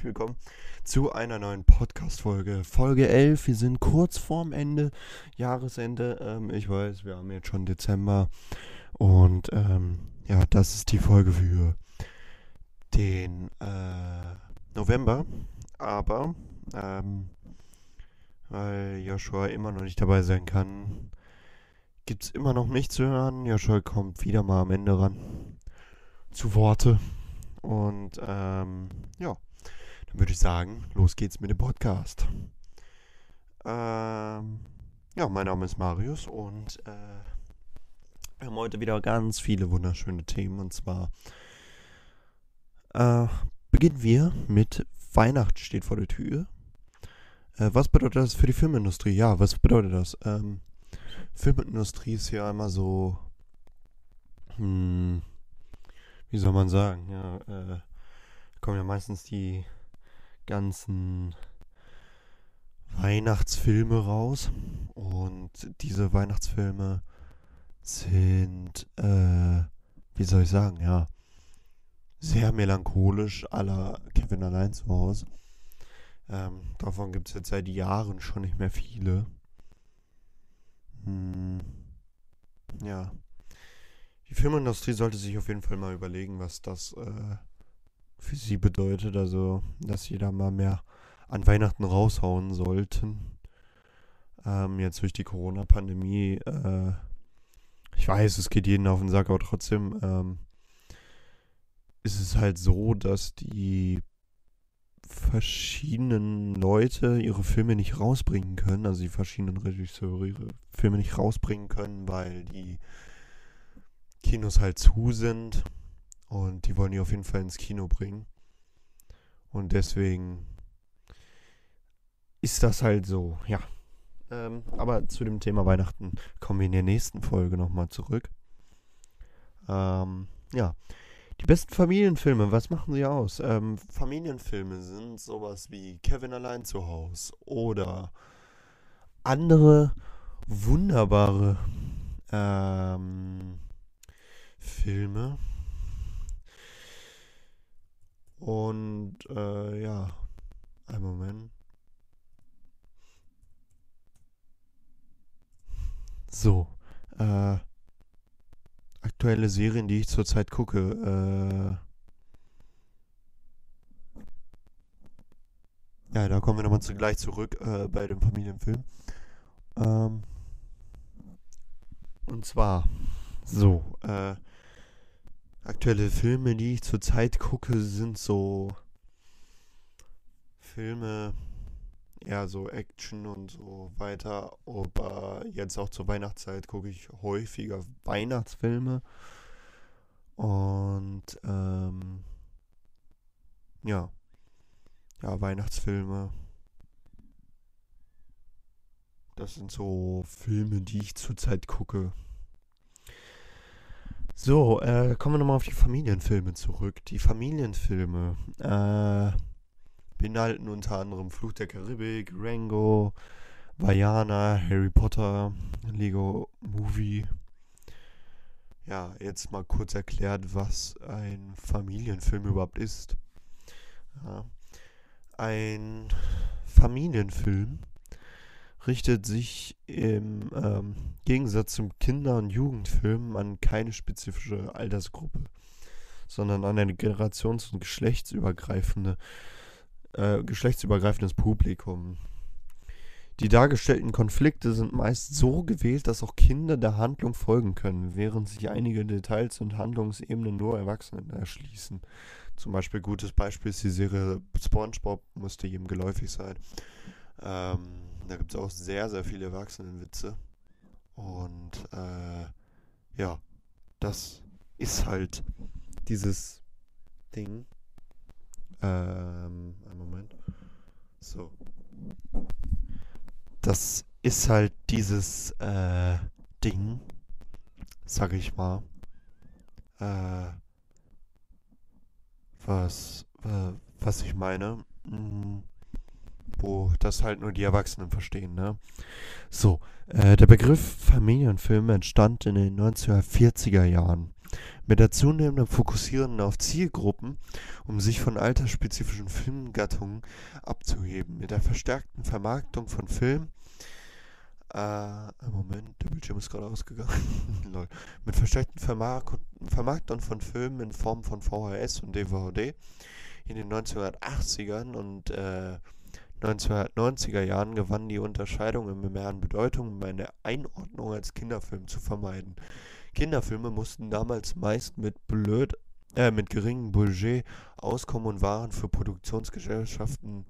herzlich willkommen zu einer neuen Podcast-Folge. Folge 11. Wir sind kurz vorm Ende, Jahresende. Ähm, ich weiß, wir haben jetzt schon Dezember. Und ähm, ja, das ist die Folge für den äh, November. Aber, ähm, weil Joshua immer noch nicht dabei sein kann, gibt es immer noch nichts zu hören. Joshua kommt wieder mal am Ende ran zu Worte. Und ähm, ja, dann würde ich sagen, los geht's mit dem Podcast. Ähm, ja, mein Name ist Marius und äh, wir haben heute wieder ganz viele wunderschöne Themen. Und zwar äh, beginnen wir mit Weihnachten steht vor der Tür. Äh, was bedeutet das für die Filmindustrie? Ja, was bedeutet das? Ähm, Filmindustrie ist ja einmal so, hm, wie soll man sagen, ja, äh, kommen ja meistens die ganzen Weihnachtsfilme raus. Und diese Weihnachtsfilme sind, äh, wie soll ich sagen, ja, sehr melancholisch aller Kevin allein zu Hause. Ähm, davon gibt es jetzt seit Jahren schon nicht mehr viele. Hm, ja. Die Filmindustrie sollte sich auf jeden Fall mal überlegen, was das äh, für sie bedeutet. Also, dass sie da mal mehr an Weihnachten raushauen sollten. Ähm, jetzt durch die Corona-Pandemie. Äh, ich weiß, es geht jeden auf den Sack, aber trotzdem ähm, ist es halt so, dass die verschiedenen Leute ihre Filme nicht rausbringen können, also die verschiedenen Regisseure ihre Filme nicht rausbringen können, weil die Kinos halt zu sind und die wollen die auf jeden Fall ins Kino bringen. Und deswegen ist das halt so, ja. Ähm, aber zu dem Thema Weihnachten kommen wir in der nächsten Folge nochmal zurück. Ähm, ja. Die besten Familienfilme, was machen sie aus? Ähm, Familienfilme sind sowas wie Kevin allein zu Hause oder andere wunderbare ähm, Filme. Und äh, ja, ein Moment. So, äh, aktuelle Serien, die ich zurzeit gucke. Äh, ja, da kommen wir nochmal gleich zurück äh, bei dem Familienfilm. Ähm, und zwar, so, äh, aktuelle Filme, die ich zurzeit gucke, sind so Filme, eher so Action und so weiter. Aber jetzt auch zur Weihnachtszeit gucke ich häufiger Weihnachtsfilme. Und ähm, ja, ja, Weihnachtsfilme. Das sind so Filme, die ich zurzeit gucke. So, äh, kommen wir nochmal auf die Familienfilme zurück. Die Familienfilme äh, beinhalten unter anderem Fluch der Karibik, Rango, Vajana, Harry Potter, Lego Movie. Ja, jetzt mal kurz erklärt, was ein Familienfilm überhaupt ist. Ja. Ein Familienfilm richtet sich im ähm, Gegensatz zum Kinder- und Jugendfilm an keine spezifische Altersgruppe, sondern an ein generations- und geschlechtsübergreifende, äh, geschlechtsübergreifendes Publikum. Die dargestellten Konflikte sind meist so gewählt, dass auch Kinder der Handlung folgen können, während sich einige Details und Handlungsebenen nur Erwachsenen erschließen. Zum Beispiel gutes Beispiel ist die Serie SpongeBob, müsste jedem geläufig sein. Ähm, da gibt es auch sehr, sehr viele Erwachsenenwitze. Und äh, ja, das ist halt dieses Ding. Ähm, einen Moment. So. Das ist halt dieses äh, Ding, sag ich mal. Äh, was, äh, was ich meine. Hm wo das halt nur die Erwachsenen verstehen, ne? So, äh, der Begriff Familienfilm entstand in den 1940er Jahren Mit der zunehmenden Fokussierung auf Zielgruppen, um sich von altersspezifischen Filmgattungen abzuheben. Mit der verstärkten Vermarktung von Filmen äh, Moment, der Bildschirm ist gerade ausgegangen. Lol. Mit verstärkten Vermark Vermarktern von Filmen in Form von VHS und DVD in den 1980ern und äh, 1990er Jahren gewann die Unterscheidung im mehr an Bedeutung, um eine Einordnung als Kinderfilm zu vermeiden. Kinderfilme mussten damals meist mit blöd, äh, mit geringem Budget auskommen und waren für Produktionsgesellschaften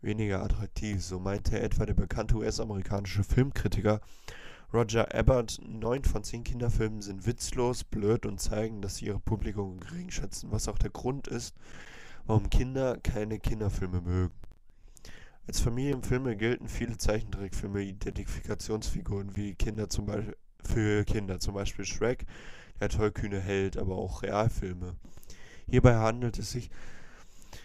weniger attraktiv. So meinte etwa der bekannte US-amerikanische Filmkritiker Roger Ebert, neun von zehn Kinderfilmen sind witzlos, blöd und zeigen, dass sie ihre Publikum gering schätzen, was auch der Grund ist, warum Kinder keine Kinderfilme mögen. Als Familienfilme gelten viele Zeichentrickfilme Identifikationsfiguren wie Kinder zum Beispiel für Kinder, zum Beispiel Shrek, der tollkühne Held, aber auch Realfilme. Hierbei handelt es sich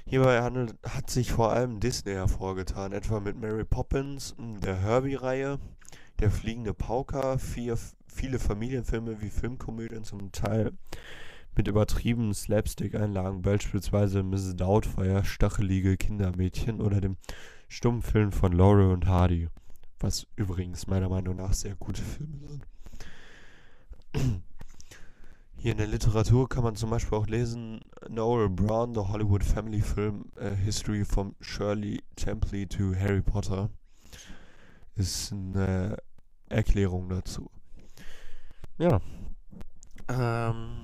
Hierbei handelt, hat sich vor allem Disney hervorgetan, etwa mit Mary Poppins, der Herbie-Reihe, der fliegende Pauker, vier, viele Familienfilme wie Filmkomödien zum Teil mit übertriebenen Slapstick-Einlagen, beispielsweise Mrs. Doubtfire, stachelige Kindermädchen oder dem Stummfilm von Laurel und Hardy, was übrigens meiner Meinung nach sehr gute Filme sind. Hier in der Literatur kann man zum Beispiel auch lesen, Noel Brown, The Hollywood Family Film uh, History from Shirley Temple to Harry Potter, ist eine Erklärung dazu. Ja. Ähm,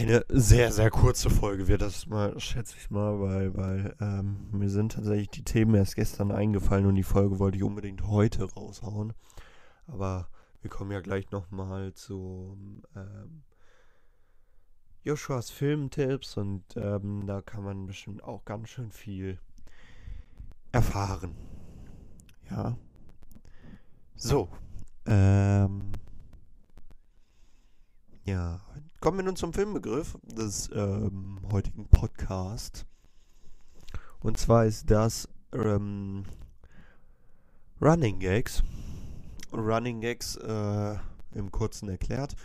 eine sehr, sehr kurze Folge wird das mal, schätze ich mal, weil, weil ähm, mir sind tatsächlich die Themen erst gestern eingefallen und die Folge wollte ich unbedingt heute raushauen. Aber wir kommen ja gleich nochmal zu ähm, Joshuas Filmtipps und ähm, da kann man bestimmt auch ganz schön viel erfahren. Ja. So. Ähm, ja. Kommen wir nun zum Filmbegriff des ähm, heutigen Podcasts. Und zwar ist das ähm, Running Gags. Running Gags äh, im Kurzen erklärt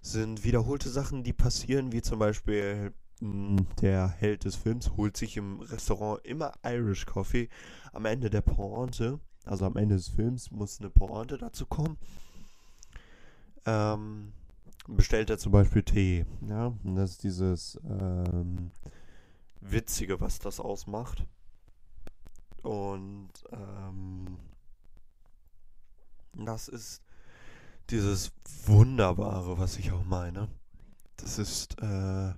sind wiederholte Sachen, die passieren, wie zum Beispiel hm, der Held des Films holt sich im Restaurant immer Irish Coffee. Am Ende der Pointe, also am Ende des Films, muss eine Pointe dazu kommen. Ähm, bestellt er zum Beispiel Tee. Ja, und das ist dieses ähm, Witzige, was das ausmacht. Und ähm, das ist dieses Wunderbare, was ich auch meine. Das ist äh,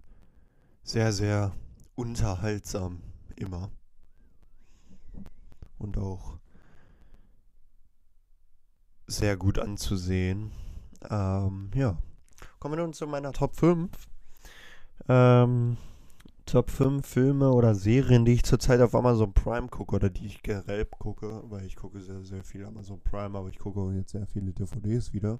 sehr, sehr unterhaltsam immer. Und auch sehr gut anzusehen. Ähm, ja. Kommen wir nun zu meiner Top 5. Ähm, Top 5 Filme oder Serien, die ich zurzeit auf Amazon Prime gucke oder die ich generell gucke, weil ich gucke sehr, sehr viel Amazon Prime, aber ich gucke jetzt sehr viele DVDs wieder.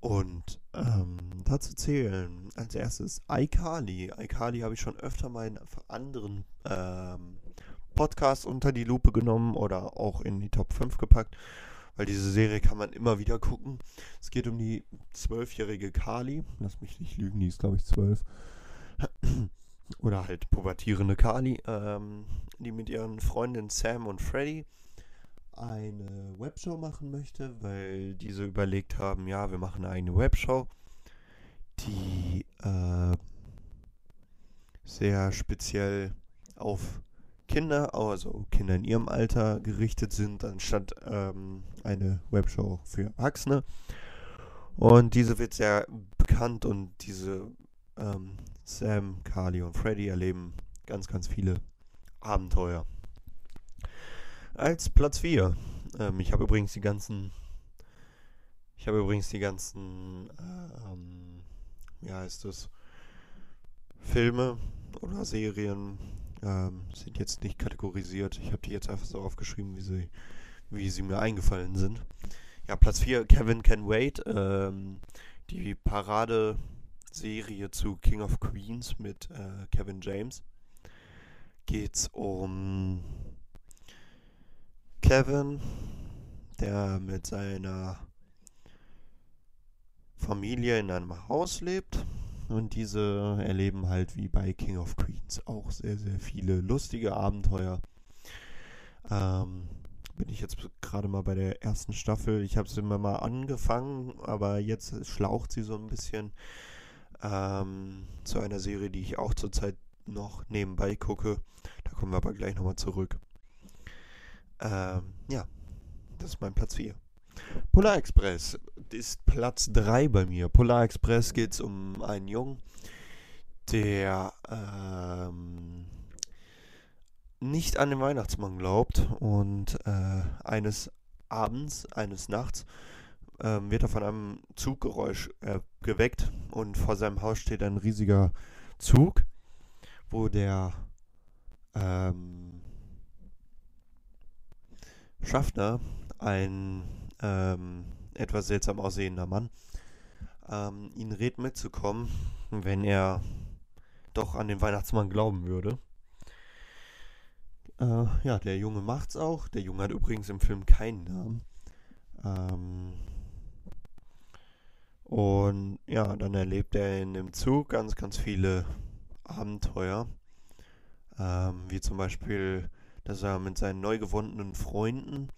Und ähm, dazu zählen als erstes iCarly. iCarly habe ich schon öfter mal in anderen ähm, Podcasts unter die Lupe genommen oder auch in die Top 5 gepackt, weil diese Serie kann man immer wieder gucken. Es geht um die zwölfjährige Kali. Lass mich nicht lügen, die ist glaube ich zwölf. oder halt pubertierende Kali, ähm, die mit ihren Freundinnen Sam und Freddy eine Webshow machen möchte, weil diese überlegt haben, ja, wir machen eine Webshow, die äh, sehr speziell auf Kinder, also Kinder in ihrem Alter gerichtet sind, anstatt ähm, eine Webshow für Erwachsene. Und diese wird sehr bekannt und diese ähm, Sam, Carly und Freddy erleben ganz, ganz viele Abenteuer. Als Platz 4. Ähm, ich habe übrigens die ganzen. Ich habe übrigens die ganzen. Ähm, wie heißt es? Filme oder Serien ähm, sind jetzt nicht kategorisiert. Ich habe die jetzt einfach so aufgeschrieben, wie sie, wie sie mir eingefallen sind. Ja, Platz 4, Kevin Can Wait. Ähm, die Parade-Serie zu King of Queens mit äh, Kevin James. Geht's um Kevin, der mit seiner Familie in einem Haus lebt. Und diese erleben halt wie bei King of Queens auch sehr, sehr viele lustige Abenteuer. Ähm, bin ich jetzt gerade mal bei der ersten Staffel. Ich habe sie immer mal angefangen, aber jetzt schlaucht sie so ein bisschen ähm, zu einer Serie, die ich auch zurzeit noch nebenbei gucke. Da kommen wir aber gleich nochmal zurück. Ähm, ja, das ist mein Platz 4. Polar Express ist Platz 3 bei mir. Polar Express geht es um einen Jungen, der ähm, nicht an den Weihnachtsmann glaubt und äh, eines Abends, eines Nachts ähm, wird er von einem Zuggeräusch äh, geweckt und vor seinem Haus steht ein riesiger Zug, wo der ähm, Schaffner, ein ähm, etwas seltsam aussehender Mann, ähm, ihn rät mitzukommen, wenn er doch an den Weihnachtsmann glauben würde. Äh, ja, der Junge macht's auch. Der Junge hat übrigens im Film keinen Namen. Ähm, und ja, dann erlebt er in dem Zug ganz, ganz viele Abenteuer. Ähm, wie zum Beispiel, dass er mit seinen neu gewonnenen Freunden,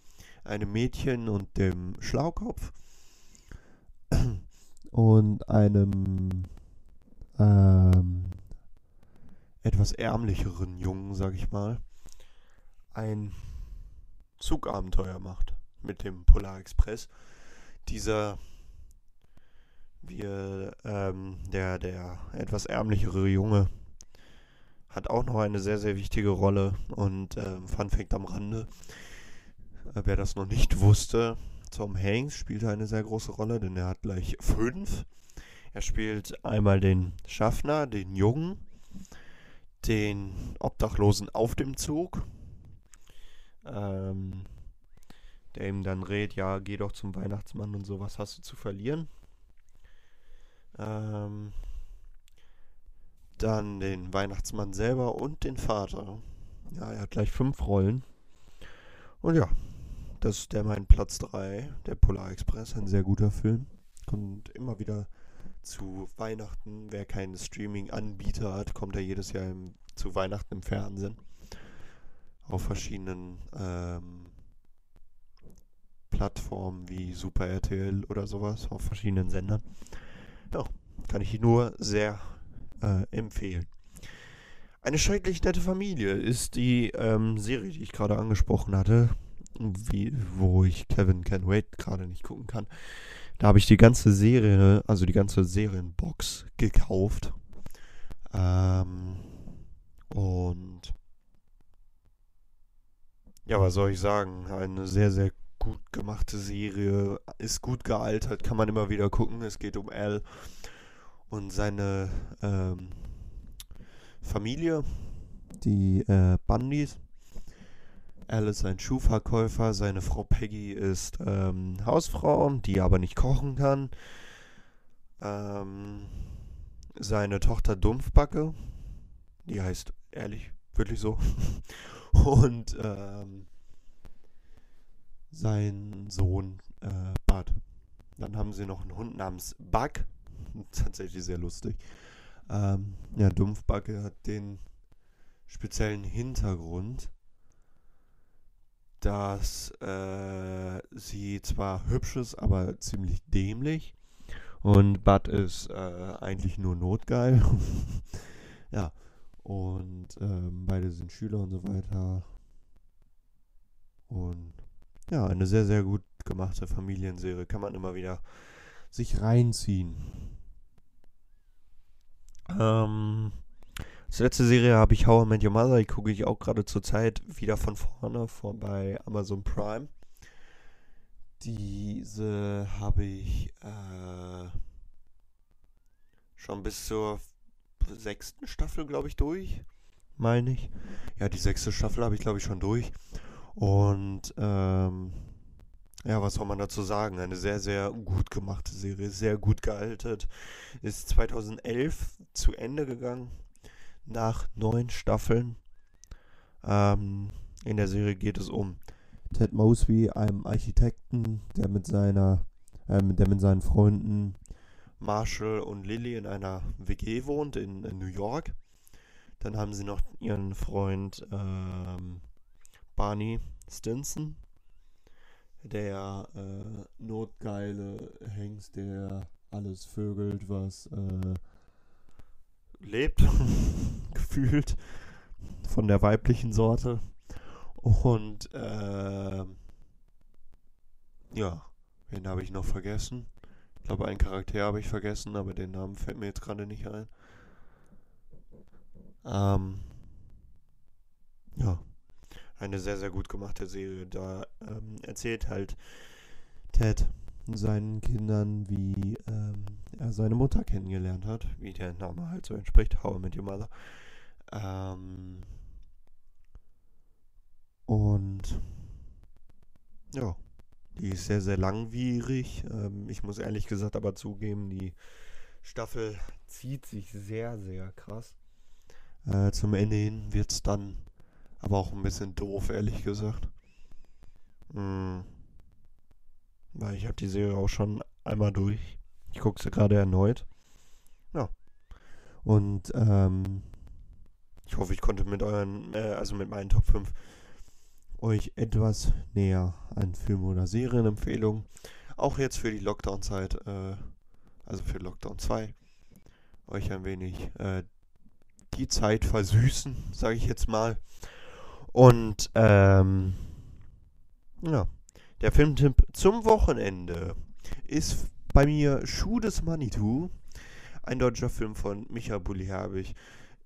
einem Mädchen und dem Schlaukopf und einem ähm, etwas ärmlicheren Jungen, sag ich mal, ein Zugabenteuer macht mit dem Polar Express. Dieser, wir, ähm, der, der etwas ärmlichere Junge hat auch noch eine sehr, sehr wichtige Rolle und ähm, Fun Fact am Rande, wer das noch nicht wusste, Tom Hanks spielt eine sehr große Rolle, denn er hat gleich fünf. Er spielt einmal den Schaffner, den Jungen, den Obdachlosen auf dem Zug, ähm, der ihm dann rät, ja, geh doch zum Weihnachtsmann und so, was hast du zu verlieren? Ähm, dann den Weihnachtsmann selber und den Vater. Ja, er hat gleich fünf Rollen. Und ja, das ist der mein Platz 3, der Polar Express, ein sehr guter Film. Kommt immer wieder zu Weihnachten. Wer keinen Streaming-Anbieter hat, kommt er jedes Jahr im, zu Weihnachten im Fernsehen auf verschiedenen ähm, Plattformen wie Super RTL oder sowas, auf verschiedenen Sendern. Ja, kann ich nur sehr äh, empfehlen. Eine schrecklich nette Familie ist die ähm, Serie, die ich gerade angesprochen hatte, wie, wo ich Kevin Can Wait gerade nicht gucken kann. Da habe ich die ganze Serie, also die ganze Serienbox gekauft. Ähm, und ja, was soll ich sagen? Eine sehr, sehr gut gemachte Serie. Ist gut gealtert, kann man immer wieder gucken. Es geht um Al und seine ähm, Familie, die äh, Bundys. Al ist ein Schuhverkäufer, seine Frau Peggy ist ähm, Hausfrau, die aber nicht kochen kann. Ähm, seine Tochter Dumpfbacke, die heißt ehrlich, wirklich so. und ähm, sein Sohn äh, Bud. Dann haben sie noch einen Hund namens Bug. Tatsächlich sehr lustig. Ähm, ja, Dumpfbacke hat den speziellen Hintergrund, dass äh, sie zwar hübsch ist, aber ziemlich dämlich. Und Bud ist äh, eigentlich nur notgeil. ja, und ähm, beide sind Schüler und so weiter. Und ja, eine sehr, sehr gut gemachte Familienserie. Kann man immer wieder sich reinziehen. Ähm, als letzte Serie habe ich How I Met Your Mother. Die gucke ich auch gerade zur Zeit wieder von vorne vor bei Amazon Prime. Diese habe ich äh, schon bis zur sechsten Staffel, glaube ich, durch. Meine ich. Ja, die sechste Staffel habe ich, glaube ich, schon durch. Und ähm, ja, was soll man dazu sagen? Eine sehr, sehr gut gemachte Serie, sehr gut gealtert. Ist 2011 zu Ende gegangen, nach neun Staffeln. Ähm, in der Serie geht es um Ted Mosby, einem Architekten, der mit seiner, äh, der mit seinen Freunden Marshall und Lily in einer WG wohnt in, in New York. Dann haben sie noch ihren Freund ähm, Barney Stinson, der äh, notgeile Hengst, der alles vögelt, was äh, lebt, gefühlt von der weiblichen Sorte. Und äh, ja, wen habe ich noch vergessen? Ich glaube, einen Charakter habe ich vergessen, aber den Namen fällt mir jetzt gerade nicht ein. Ähm, ja, eine sehr, sehr gut gemachte Serie. Da ähm, erzählt halt Ted seinen Kindern, wie ähm, er seine Mutter kennengelernt hat, wie der Name halt so entspricht, How I Met Your Mother. Ähm, und ja, die ist sehr, sehr langwierig. Ähm, ich muss ehrlich gesagt aber zugeben, die Staffel zieht sich sehr, sehr krass. Äh, zum Ende hin wird es dann aber auch ein bisschen doof, ehrlich gesagt. Mhm. Weil ich habe die Serie auch schon einmal durch. Ich gucke sie gerade erneut. Ja. Und ähm, ich hoffe, ich konnte mit euren, äh, also mit meinen Top 5 euch etwas näher an Film- oder Serienempfehlungen. Auch jetzt für die Lockdown-Zeit, äh, also für Lockdown 2, euch ein wenig äh, die Zeit versüßen, sage ich jetzt mal. Und ähm, ja, der Filmtipp zum Wochenende ist bei mir Schuh des Manitou, ein deutscher Film von Micha Bulli-Herbig.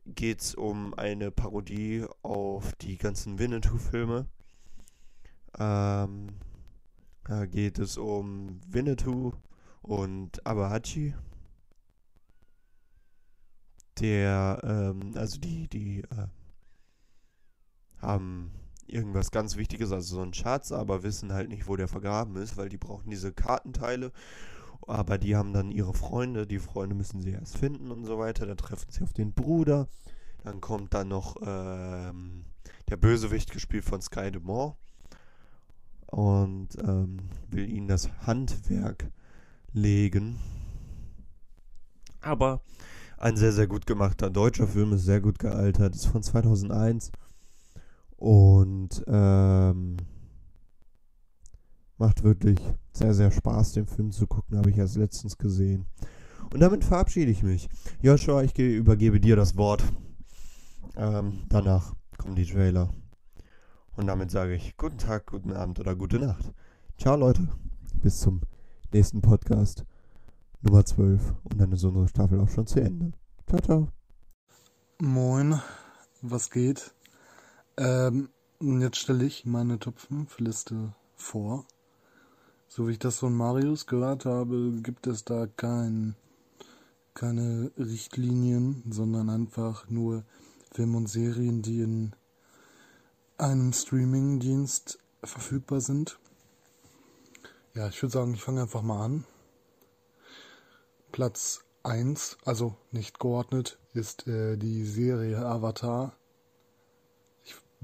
Geht es um eine Parodie auf die ganzen Winnetou-Filme. Ähm, da geht es um Winnetou und Abahachi. Der, ähm, also die, die äh, haben irgendwas ganz Wichtiges, also so ein Schatz, aber wissen halt nicht, wo der vergraben ist, weil die brauchen diese Kartenteile. Aber die haben dann ihre Freunde, die Freunde müssen sie erst finden und so weiter. Dann treffen sie auf den Bruder. Dann kommt dann noch ähm, der Bösewicht, gespielt von Sky Demore und ähm, will ihnen das Handwerk legen. Aber ein sehr, sehr gut gemachter deutscher Film ist sehr gut gealtert, ist von 2001 und ähm, macht wirklich sehr, sehr Spaß, den Film zu gucken, habe ich erst letztens gesehen. Und damit verabschiede ich mich. Joshua, ich übergebe dir das Wort. Ähm, danach kommen die Trailer. Und damit sage ich guten Tag, guten Abend oder gute Nacht. Ciao Leute. Bis zum nächsten Podcast Nummer 12. Und dann ist unsere Staffel auch schon zu Ende. Ciao, ciao. Moin, was geht? Ähm, jetzt stelle ich meine Top 5 Liste vor. So wie ich das von Marius gehört habe, gibt es da kein, keine Richtlinien, sondern einfach nur Filme und Serien, die in einem Streaming-Dienst verfügbar sind. Ja, ich würde sagen, ich fange einfach mal an. Platz 1, also nicht geordnet, ist äh, die Serie Avatar.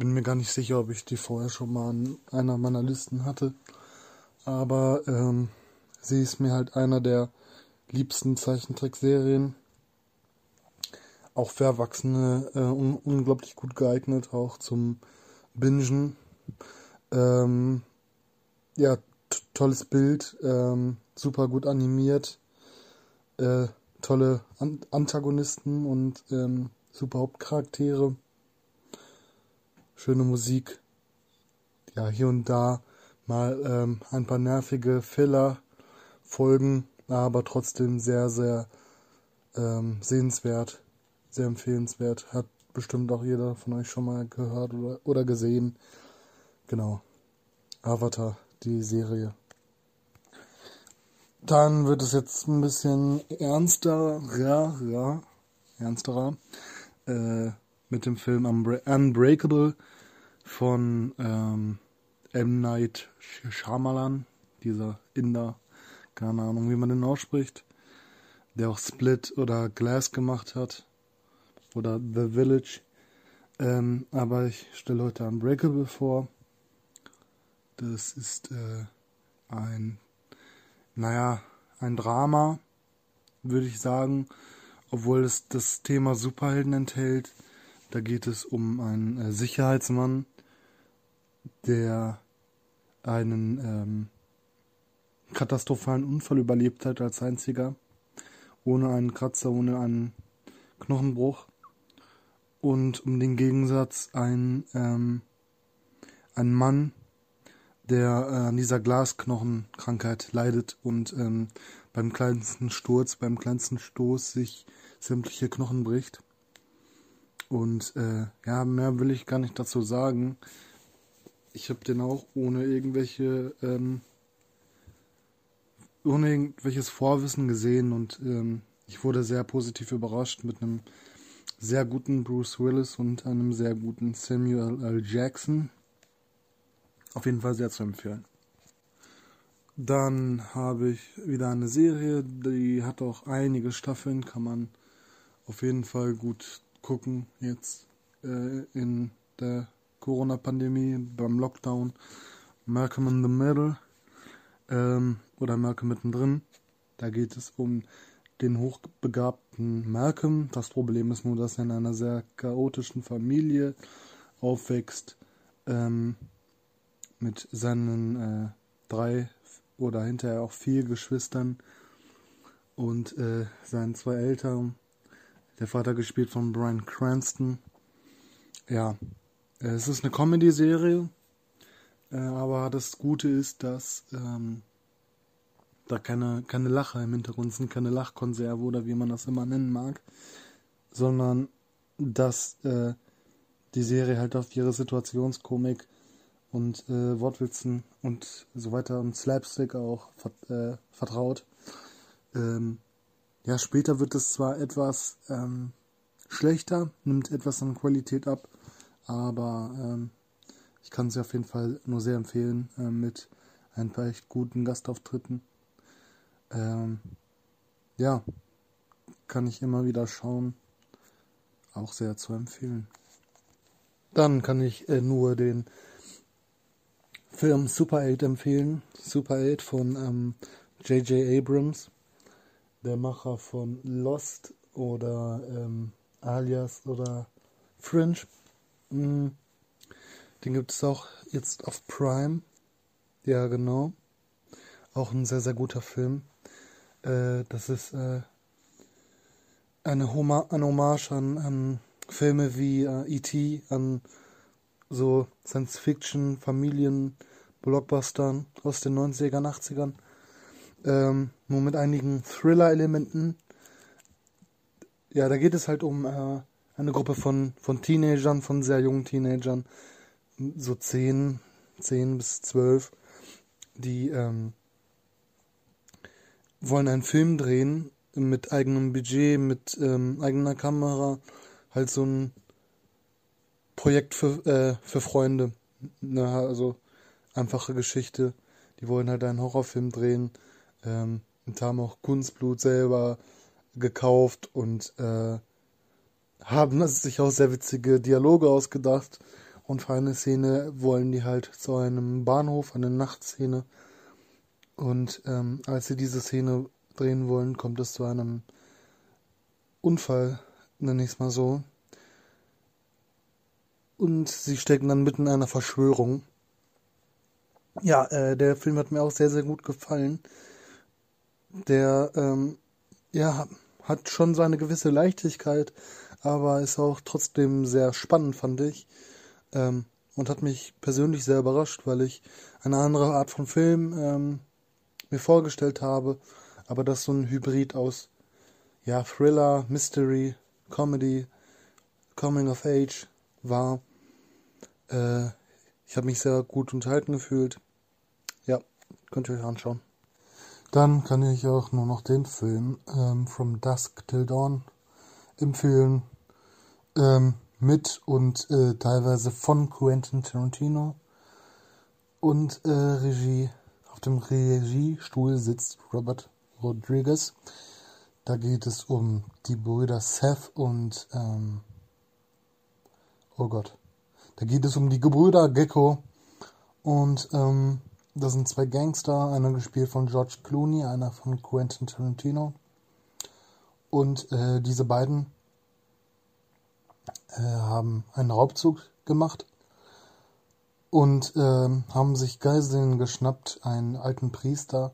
Bin mir gar nicht sicher, ob ich die vorher schon mal an einer meiner Listen hatte. Aber ähm, sie ist mir halt einer der liebsten Zeichentrickserien. Auch für Erwachsene äh, un unglaublich gut geeignet, auch zum bingen. Ähm, ja, tolles Bild, ähm, super gut animiert, äh, tolle An Antagonisten und ähm, super Hauptcharaktere, schöne Musik. Ja, hier und da mal ähm, ein paar nervige Filler-Folgen, aber trotzdem sehr, sehr ähm, sehenswert, sehr empfehlenswert. Hat bestimmt auch jeder von euch schon mal gehört oder, oder gesehen. Genau. Avatar, die Serie. Dann wird es jetzt ein bisschen ernster, ja, ja, ernsterer, äh, mit dem Film Unbreakable von ähm, M. Night Shyamalan, dieser Inder, keine Ahnung, wie man den ausspricht, der auch Split oder Glass gemacht hat oder The Village. Ähm, aber ich stelle heute Unbreakable vor. Das ist äh, ein, naja, ein Drama würde ich sagen, obwohl es das Thema Superhelden enthält. Da geht es um einen äh, Sicherheitsmann, der einen ähm, katastrophalen Unfall überlebt hat als einziger, ohne einen Kratzer, ohne einen Knochenbruch. Und um den Gegensatz ein, ähm, ein Mann, der äh, an dieser Glasknochenkrankheit leidet und ähm, beim kleinsten Sturz, beim kleinsten Stoß sich sämtliche Knochen bricht. Und äh, ja, mehr will ich gar nicht dazu sagen. Ich habe den auch ohne irgendwelche ähm, ohne irgendwelches Vorwissen gesehen und ähm, ich wurde sehr positiv überrascht mit einem sehr guten Bruce Willis und einem sehr guten Samuel L. Jackson. Auf jeden Fall sehr zu empfehlen. Dann habe ich wieder eine Serie, die hat auch einige Staffeln, kann man auf jeden Fall gut gucken jetzt äh, in der Corona-Pandemie, beim Lockdown. Malcolm in the Middle ähm, oder Malcolm mittendrin. Da geht es um den hochbegabten Malcolm. Das Problem ist nur, dass er in einer sehr chaotischen Familie aufwächst ähm, mit seinen äh, drei oder hinterher auch vier Geschwistern und äh, seinen zwei Eltern. Der Vater gespielt von Brian Cranston. Ja, es ist eine Comedy-Serie, äh, aber das Gute ist, dass ähm, da keine, keine Lacher im Hintergrund sind, keine Lachkonserve oder wie man das immer nennen mag, sondern dass äh, die Serie halt auf ihre Situationskomik und äh, Wortwitzen und so weiter und Slapstick auch äh, vertraut. Ähm, ja, später wird es zwar etwas ähm, schlechter, nimmt etwas an Qualität ab, aber ähm, ich kann es auf jeden Fall nur sehr empfehlen äh, mit ein paar echt guten Gastauftritten. Ähm, ja, kann ich immer wieder schauen. Auch sehr zu empfehlen. Dann kann ich äh, nur den Film Super 8 empfehlen. Super 8 von J.J. Ähm, Abrams, der Macher von Lost oder ähm, Alias oder Fringe. Mhm. Den gibt es auch jetzt auf Prime. Ja, genau. Auch ein sehr, sehr guter Film. Äh, das ist äh, eine, Homa eine Hommage an, an Filme wie äh, E.T., an so Science-Fiction, Familien, Blockbustern aus den 90ern, 80ern. Ähm, nur mit einigen Thriller-Elementen. Ja, da geht es halt um äh, eine Gruppe von, von Teenagern, von sehr jungen Teenagern, so 10, 10 bis 12, die ähm, wollen einen Film drehen mit eigenem Budget, mit ähm, eigener Kamera, halt so ein Projekt für, äh, für Freunde. Na, also einfache Geschichte. Die wollen halt einen Horrorfilm drehen ähm, und haben auch Kunstblut selber gekauft und äh, haben sich auch sehr witzige Dialoge ausgedacht. Und für eine Szene wollen die halt zu einem Bahnhof, eine Nachtszene. Und ähm, als sie diese Szene drehen wollen, kommt es zu einem Unfall, nenne ich es mal so. Und sie stecken dann mitten in einer Verschwörung. Ja, äh, der Film hat mir auch sehr, sehr gut gefallen. Der, ähm, ja, hat schon seine gewisse Leichtigkeit, aber ist auch trotzdem sehr spannend, fand ich. Ähm, und hat mich persönlich sehr überrascht, weil ich eine andere Art von Film ähm, mir vorgestellt habe, aber das so ein Hybrid aus ja, Thriller, Mystery, Comedy, Coming of Age war. Äh, ich habe mich sehr gut unterhalten gefühlt. Ja, könnt ihr euch anschauen. Dann kann ich auch nur noch den Film ähm, From Dusk Till Dawn empfehlen. Ähm, mit und äh, teilweise von Quentin Tarantino. Und äh, Regie, auf dem Regiestuhl sitzt Robert Rodriguez. Da geht es um die Brüder Seth und ähm, oh Gott. Da geht es um die Gebrüder Gecko und ähm, das sind zwei Gangster, einer gespielt von George Clooney, einer von Quentin Tarantino. Und äh, diese beiden äh, haben einen Raubzug gemacht und äh, haben sich Geiseln geschnappt, einen alten Priester,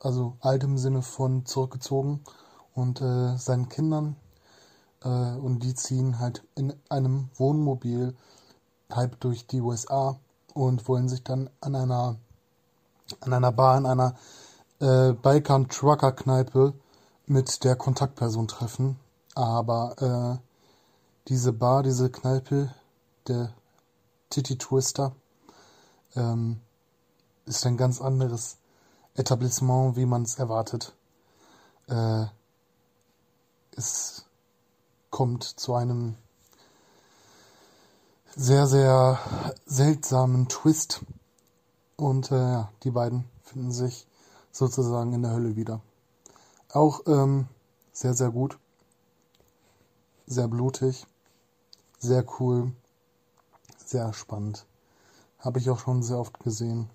also alt im Sinne von zurückgezogen und äh, seinen Kindern äh, und die ziehen halt in einem Wohnmobil halb durch die USA und wollen sich dann an einer an einer Bar in einer äh, Balkan Trucker Kneipe mit der Kontaktperson treffen, aber äh, diese Bar, diese Kneipe, der Titty Twister, ähm, ist ein ganz anderes Etablissement, wie man es erwartet. Äh, es kommt zu einem sehr, sehr seltsamen Twist. Und äh, ja, die beiden finden sich sozusagen in der Hölle wieder. Auch ähm, sehr, sehr gut. Sehr blutig. Sehr cool. Sehr spannend. Habe ich auch schon sehr oft gesehen.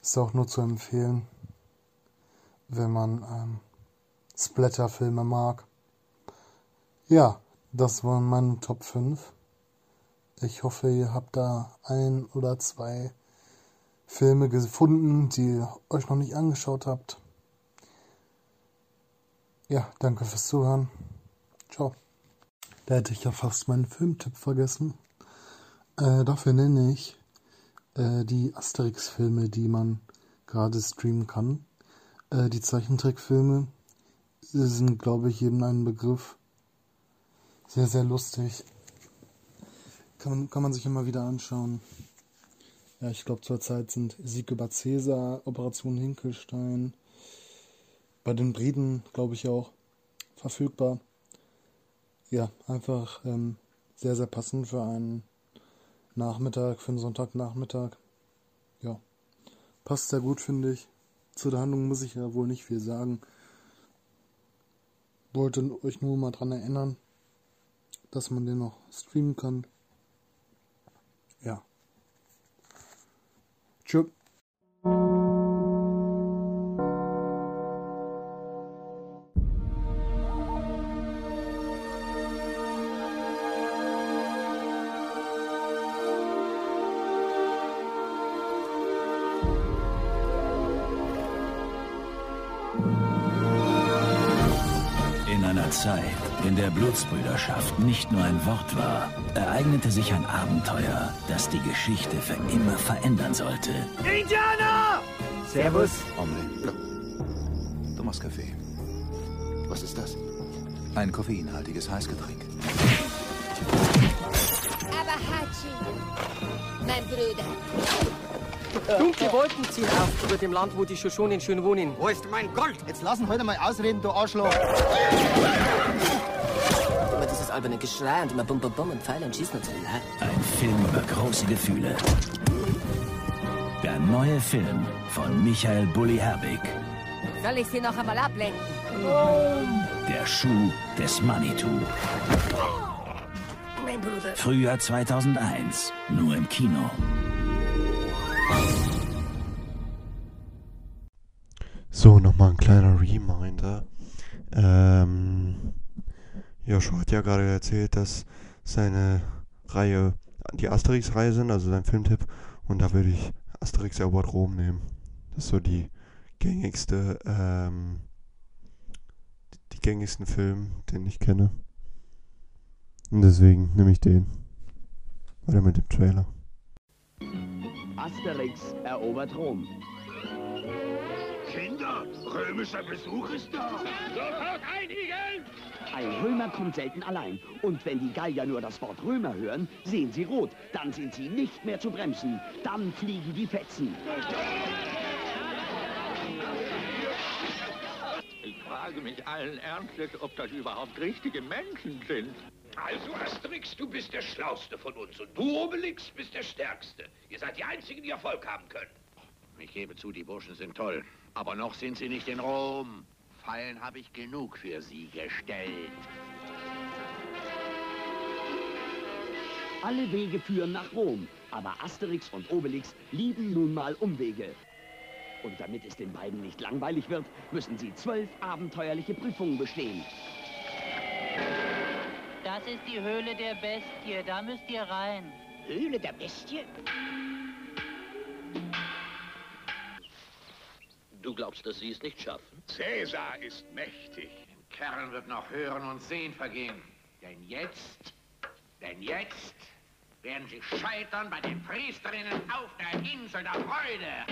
Ist auch nur zu empfehlen, wenn man ähm, Splatter-Filme mag. Ja, das waren meine Top 5. Ich hoffe, ihr habt da ein oder zwei Filme gefunden, die ihr euch noch nicht angeschaut habt. Ja, danke fürs Zuhören. Ciao. Da hätte ich ja fast meinen Filmtipp vergessen. Äh, dafür nenne ich äh, die Asterix-Filme, die man gerade streamen kann. Äh, die Zeichentrickfilme sind, glaube ich, jedem ein Begriff. Sehr, sehr lustig. Kann kann man sich immer wieder anschauen. Ja, ich glaube, zurzeit sind Sieg über Cäsar, Operation Hinkelstein, bei den Briten, glaube ich, auch verfügbar ja, einfach ähm, sehr, sehr passend für einen Nachmittag, für einen Sonntagnachmittag. Ja, passt sehr gut, finde ich. Zu der Handlung muss ich ja wohl nicht viel sagen. Wollte euch nur mal dran erinnern, dass man den noch streamen kann. Ja. Tchup der Blutsbrüderschaft nicht nur ein Wort war, ereignete sich ein Abenteuer, das die Geschichte für immer verändern sollte. Indianer! Servus. Hombre. Thomas Kaffee. Was ist das? Ein koffeinhaltiges Heißgetränk. Aber Hachi, mein Bruder. Dunkle Wolken ziehen auf über dem Land, wo die Shoshonen schön wohnen. Wo ist mein Gold? Jetzt lassen heute mal ausreden, du Arschloch. Alberne Geschrei und immer bum bum bum und Pfeile und Schießen und so. Ja? Ein Film über große Gefühle. Der neue Film von Michael Bulli Herbig. Soll ich sie noch einmal ablenken? Der Schuh des Manitou. Mein Bruder. Frühjahr 2001. Nur im Kino. So, nochmal ein kleiner Reminder. Ähm, Joshua hat ja gerade erzählt, dass seine Reihe die Asterix-Reihe sind, also sein Filmtipp. Und da würde ich Asterix Erobert Rom nehmen. Das ist so die gängigste, ähm, die gängigsten Film, den ich kenne. Und deswegen nehme ich den. Weiter mit dem Trailer. Asterix erobert Rom. Kinder, römischer Besuch ist da. Sofort einigen! Ein Römer kommt selten allein. Und wenn die Gallier nur das Wort Römer hören, sehen sie rot. Dann sind sie nicht mehr zu bremsen. Dann fliegen die Fetzen. Ich frage mich allen Ernstes, ob das überhaupt richtige Menschen sind. Also, Asterix, du bist der Schlauste von uns und du, Obelix, bist der Stärkste. Ihr seid die Einzigen, die Erfolg haben können. Ich gebe zu, die Burschen sind toll. Aber noch sind sie nicht in Rom. Fallen habe ich genug für sie gestellt. Alle Wege führen nach Rom. Aber Asterix und Obelix lieben nun mal Umwege. Und damit es den beiden nicht langweilig wird, müssen sie zwölf abenteuerliche Prüfungen bestehen. Das ist die Höhle der Bestie. Da müsst ihr rein. Höhle der Bestie? Du glaubst, dass sie es nicht schaffen? Cäsar ist mächtig. Dem Kerl wird noch Hören und Sehen vergehen. Denn jetzt, denn jetzt werden sie scheitern bei den Priesterinnen auf der Insel der Freude.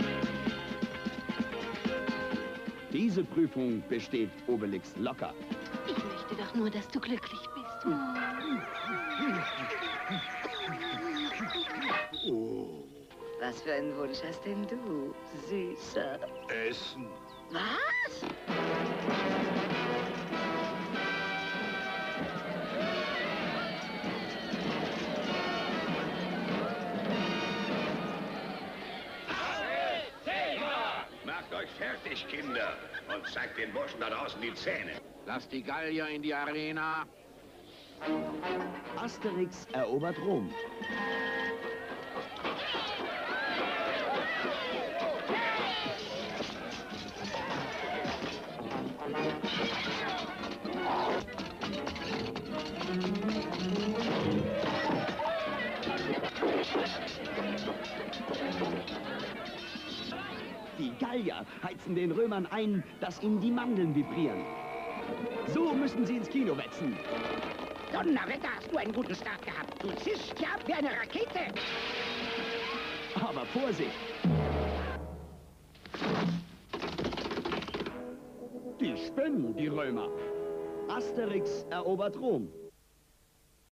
Diese Prüfung besteht Obelix locker. Ich möchte doch nur, dass du glücklich bist. Oh. Was für einen Wunsch hast denn du, Süßer? Essen. Was? Macht euch fertig, Kinder. Und zeigt den Burschen da draußen die Zähne. Lass die Gallier in die Arena. Asterix erobert Rom. Gallier heizen den Römern ein, dass ihnen die Mandeln vibrieren. So müssen sie ins Kino wetzen. Donnerwetter, hast du einen guten Start gehabt. Du zischst ja wie eine Rakete. Aber Vorsicht! Die spinnen, die Römer. Asterix erobert Rom.